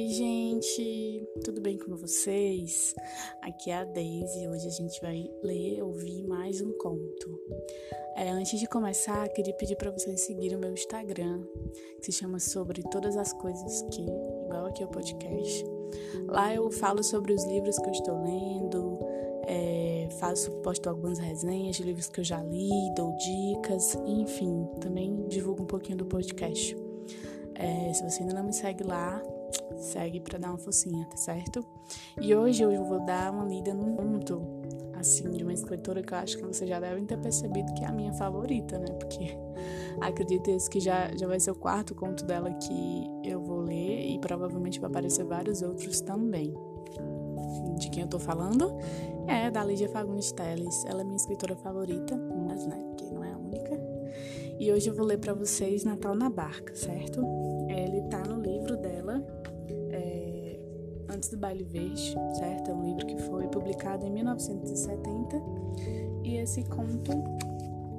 Oi, gente, tudo bem com vocês? Aqui é a Daisy. Hoje a gente vai ler, ouvir mais um conto. É, antes de começar, queria pedir para vocês seguirem o meu Instagram, que se chama Sobre Todas as Coisas Que, igual aqui é o podcast. Lá eu falo sobre os livros que eu estou lendo, é, faço, posto algumas resenhas de livros que eu já li, dou dicas, enfim, também divulgo um pouquinho do podcast. É, se você ainda não me segue lá, segue para dar uma focinha, tá certo? E hoje eu vou dar uma lida num conto, assim, de uma escritora que eu acho que vocês já devem ter percebido que é a minha favorita, né? Porque acredito que já, já vai ser o quarto conto dela que eu vou ler e provavelmente vai aparecer vários outros também. De quem eu tô falando? É da Lídia Fagundes Telles. Ela é minha escritora favorita, mas né, que não é a única. E hoje eu vou ler para vocês Natal na Barca, certo? Ele tá Antes do Baile Verde, certo? É um livro que foi publicado em 1970 e esse conto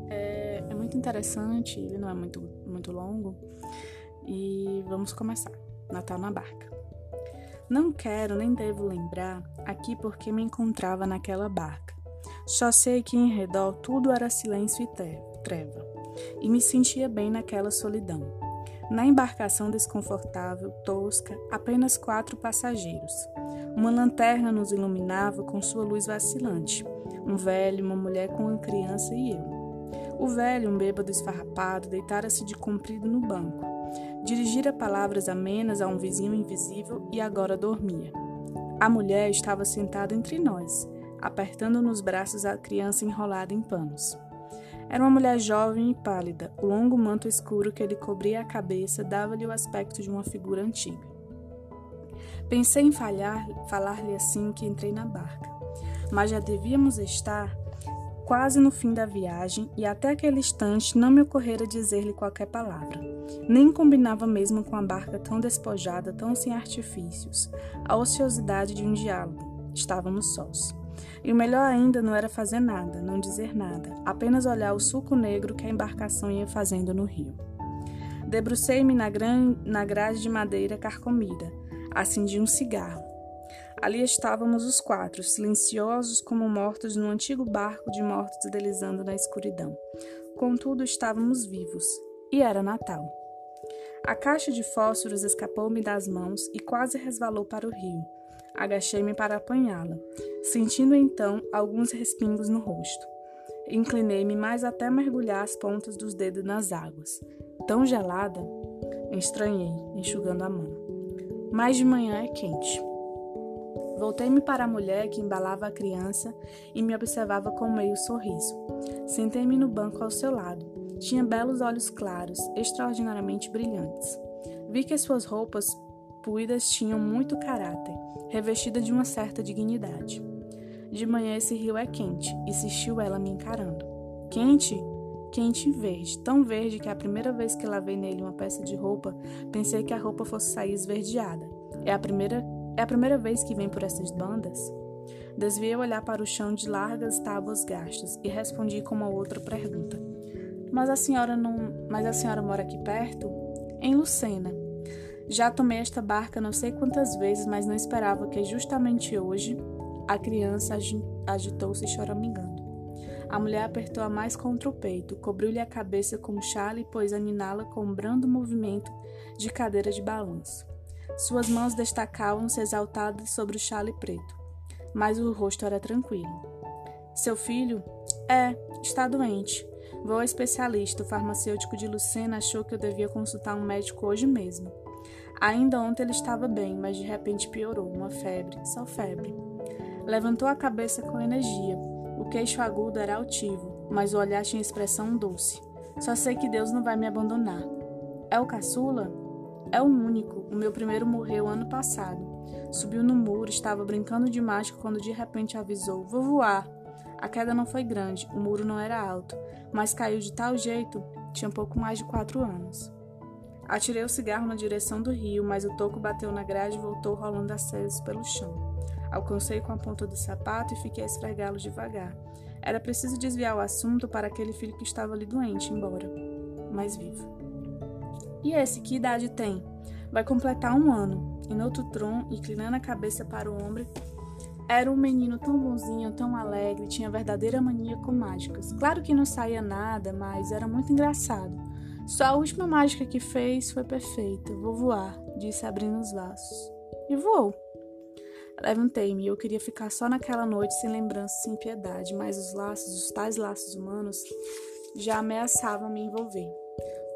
é, é muito interessante, ele não é muito, muito longo e vamos começar. Natal na Barca. Não quero nem devo lembrar aqui porque me encontrava naquela barca. Só sei que em redor tudo era silêncio e treva, e me sentia bem naquela solidão. Na embarcação desconfortável, tosca, apenas quatro passageiros. Uma lanterna nos iluminava com sua luz vacilante. Um velho, uma mulher com uma criança e eu. O velho, um bêbado esfarrapado, deitara-se de comprido no banco. Dirigira palavras amenas a um vizinho invisível e agora dormia. A mulher estava sentada entre nós, apertando nos braços a criança enrolada em panos. Era uma mulher jovem e pálida. O longo manto escuro que lhe cobria a cabeça dava-lhe o aspecto de uma figura antiga. Pensei em falar-lhe assim que entrei na barca, mas já devíamos estar quase no fim da viagem e até aquele instante não me ocorrera dizer-lhe qualquer palavra. Nem combinava mesmo com a barca tão despojada, tão sem artifícios, a ociosidade de um diálogo. Estávamos sós. E o melhor ainda não era fazer nada, não dizer nada, apenas olhar o sulco negro que a embarcação ia fazendo no rio. Debrucei-me na, na grade de madeira carcomida, acendi um cigarro. Ali estávamos os quatro, silenciosos como mortos num antigo barco de mortos deslizando na escuridão. Contudo, estávamos vivos, e era Natal. A caixa de fósforos escapou-me das mãos e quase resvalou para o rio. Agachei-me para apanhá-la, sentindo então alguns respingos no rosto. Inclinei-me mais até mergulhar as pontas dos dedos nas águas. Tão gelada, estranhei, enxugando a mão. Mas de manhã é quente. Voltei-me para a mulher que embalava a criança e me observava com meio sorriso. Sentei-me no banco ao seu lado. Tinha belos olhos claros, extraordinariamente brilhantes. Vi que suas roupas puídas tinham muito caráter, revestida de uma certa dignidade. De manhã esse rio é quente, insistiu ela me encarando. Quente? Quente e verde, tão verde que a primeira vez que lavei nele uma peça de roupa, pensei que a roupa fosse sair esverdeada. É a primeira, é a primeira vez que vem por essas bandas? Desviei o olhar para o chão de largas tábuas gastas e respondi com uma outra pergunta. Mas a senhora não, mas a senhora mora aqui perto? Em Lucena. Já tomei esta barca não sei quantas vezes, mas não esperava que justamente hoje a criança agitou-se choramingando. A mulher apertou-a mais contra o peito, cobriu-lhe a cabeça com um chale e pôs a niná-la com um brando movimento de cadeira de balanço. Suas mãos destacavam-se exaltadas sobre o chale preto, mas o rosto era tranquilo. Seu filho? É, está doente. Vou ao especialista. O farmacêutico de Lucena achou que eu devia consultar um médico hoje mesmo. Ainda ontem ele estava bem, mas de repente piorou, uma febre, só febre. Levantou a cabeça com energia. O queixo agudo era altivo, mas o olhar tinha expressão doce. Só sei que Deus não vai me abandonar. É o caçula? É o único. O meu primeiro morreu ano passado. Subiu no muro, estava brincando de mágica quando de repente avisou: Vou voar. A queda não foi grande, o muro não era alto, mas caiu de tal jeito, tinha pouco mais de quatro anos. Atirei o cigarro na direção do rio, mas o toco bateu na grade e voltou rolando acessos pelo chão. Alcancei com a ponta do sapato e fiquei a esfregá-lo devagar. Era preciso desviar o assunto para aquele filho que estava ali doente, embora mais vivo. E esse, que idade tem? Vai completar um ano. e outro tron, inclinando a cabeça para o ombro, era um menino tão bonzinho, tão alegre, tinha verdadeira mania com mágicas. Claro que não saía nada, mas era muito engraçado. Só a última mágica que fez foi perfeita. Vou voar, disse abrindo os laços. E voou. Levantei-me eu queria ficar só naquela noite sem lembrança, sem piedade, mas os laços, os tais laços humanos, já ameaçavam me envolver.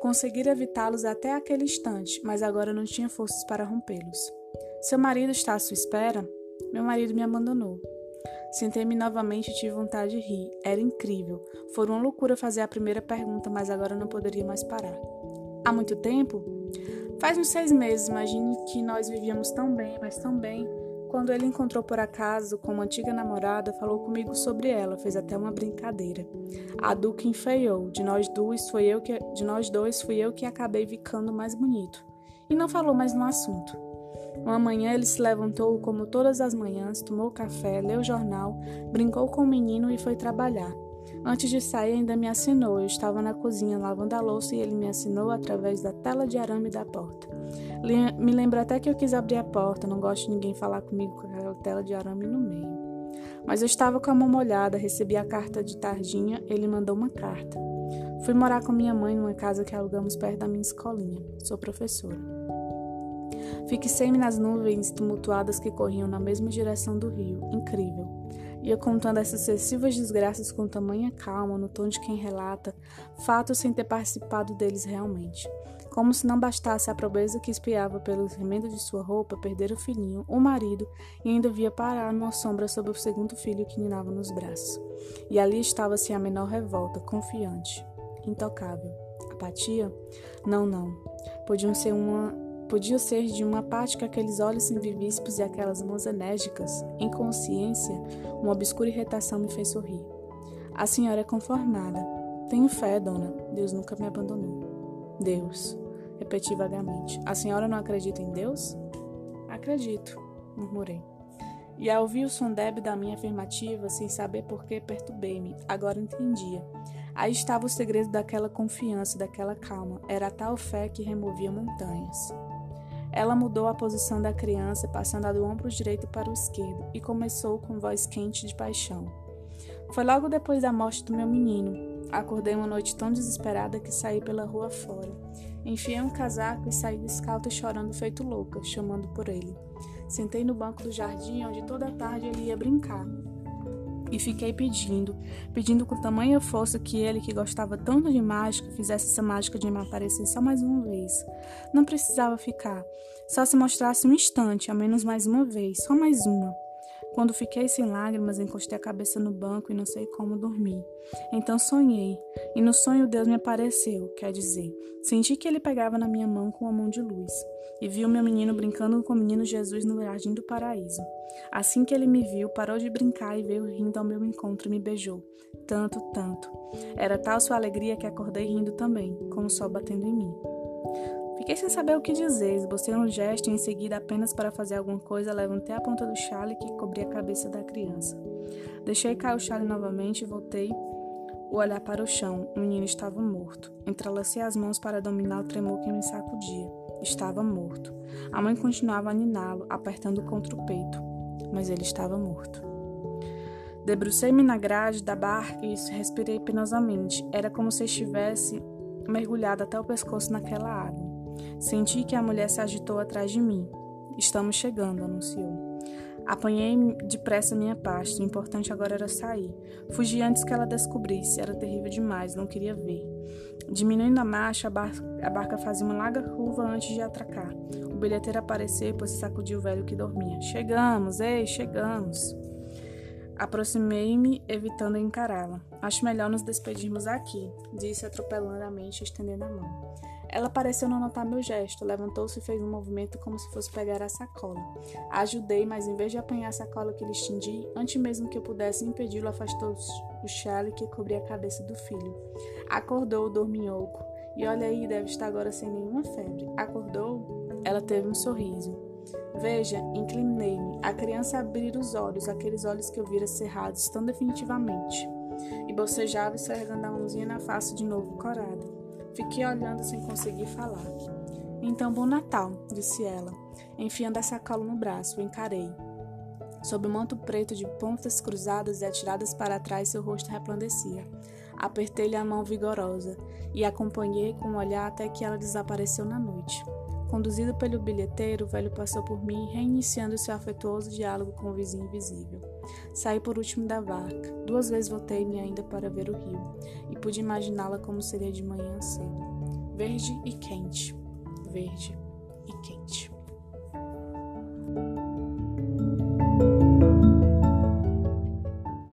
Conseguira evitá-los até aquele instante, mas agora não tinha forças para rompê-los. Seu marido está à sua espera? Meu marido me abandonou. Sentei-me novamente e tive vontade de rir. Era incrível. Foi uma loucura fazer a primeira pergunta, mas agora não poderia mais parar. Há muito tempo? Faz uns seis meses. Imagine que nós vivíamos tão bem, mas tão bem. Quando ele encontrou por acaso com uma antiga namorada, falou comigo sobre ela, fez até uma brincadeira. A Duque enfeiou. De nós dois fui eu que de nós dois fui eu que acabei ficando mais bonito. E não falou mais no assunto. Uma manhã ele se levantou como todas as manhãs, tomou café, leu jornal, brincou com o menino e foi trabalhar. Antes de sair, ainda me assinou. Eu estava na cozinha lavando a louça e ele me assinou através da tela de arame da porta. Me lembro até que eu quis abrir a porta, não gosto de ninguém falar comigo com aquela tela de arame no meio. Mas eu estava com a mão molhada, recebi a carta de tardinha, ele mandou uma carta. Fui morar com minha mãe numa casa que alugamos perto da minha escolinha. Sou professora. Fixei-me nas nuvens tumultuadas que corriam na mesma direção do rio. Incrível. Ia contando essas sucessivas desgraças com tamanha calma, no tom de quem relata, fatos sem ter participado deles realmente. Como se não bastasse a pobreza que espiava pelos remendos de sua roupa, perder o filhinho, o marido, e ainda via parar numa sombra sobre o segundo filho que ninava nos braços. E ali estava-se a menor revolta, confiante, intocável. Apatia? Não, não. Podiam ser uma Podia ser de uma apática aqueles olhos invivíssimos e aquelas mãos enérgicas. Em consciência, uma obscura irritação me fez sorrir. A senhora é conformada. Tenho fé, dona. Deus nunca me abandonou. Deus, repeti vagamente. A senhora não acredita em Deus? Acredito, murmurei. E ao ouvir o som débil da minha afirmativa, sem saber por que, perturbei-me. Agora entendia. Aí estava o segredo daquela confiança, daquela calma. Era a tal fé que removia montanhas. Ela mudou a posição da criança, passando a do ombro direito para o esquerdo, e começou com voz quente de paixão. Foi logo depois da morte do meu menino. Acordei uma noite tão desesperada que saí pela rua fora. Enfiei um casaco e saí descalça chorando feito louca, chamando por ele. Sentei no banco do jardim onde toda tarde ele ia brincar. E fiquei pedindo, pedindo com tamanha força que ele, que gostava tanto de mágica, fizesse essa mágica de me aparecer só mais uma vez. Não precisava ficar, só se mostrasse um instante, ao menos mais uma vez, só mais uma. Quando fiquei sem lágrimas, encostei a cabeça no banco e não sei como dormir. Então sonhei, e no sonho Deus me apareceu, quer dizer, senti que ele pegava na minha mão com a mão de luz, e vi o meu menino brincando com o menino Jesus no jardim do paraíso. Assim que ele me viu, parou de brincar e veio rindo ao meu encontro e me beijou. Tanto, tanto. Era tal sua alegria que acordei rindo também, com o sol batendo em mim. Fiquei sem saber o que dizer, esbocei um gesto e em seguida, apenas para fazer alguma coisa, levantei a ponta do chale que cobria a cabeça da criança. Deixei cair o chale novamente e voltei o olhar para o chão. O menino estava morto. Entrelacei as mãos para dominar o tremor que me sacudia. Estava morto. A mãe continuava a niná-lo, apertando contra o peito, mas ele estava morto. Debrucei-me na grade da barca e respirei penosamente. Era como se estivesse mergulhado até o pescoço naquela água. Senti que a mulher se agitou atrás de mim. Estamos chegando, anunciou. Apanhei depressa minha pasta. O importante agora era sair. Fugi antes que ela descobrisse. Era terrível demais, não queria ver. Diminuindo a marcha, a barca, a barca fazia uma larga curva antes de atracar. O bilheteiro apareceu, pois sacudiu o velho que dormia. Chegamos, ei, chegamos. Aproximei-me, evitando encará-la. Acho melhor nos despedirmos aqui, disse atropeladamente, estendendo a mão. Ela pareceu não notar meu gesto, levantou-se e fez um movimento como se fosse pegar a sacola. A ajudei, mas em vez de apanhar a sacola que lhe estendi, antes mesmo que eu pudesse impedi-lo, afastou o chale que cobria a cabeça do filho. Acordou o dorminhoco. E olha aí, deve estar agora sem nenhuma febre. Acordou? Ela teve um sorriso. Veja, inclinei-me. A criança abrir os olhos, aqueles olhos que eu vira cerrados tão definitivamente. E bocejava esfregando a mãozinha na face de novo corada. Fiquei olhando sem conseguir falar. Então, bom Natal, disse ela, enfiando a sacola no braço. Encarei. Sob o manto preto de pontas cruzadas e atiradas para trás, seu rosto resplandecia. Apertei-lhe a mão vigorosa e acompanhei com o olhar até que ela desapareceu na noite. Conduzido pelo bilheteiro, o velho passou por mim, reiniciando seu afetuoso diálogo com o vizinho invisível. Saí por último da barca. Duas vezes voltei-me ainda para ver o rio, e pude imaginá-la como seria de manhã cedo. Verde e quente. Verde e quente.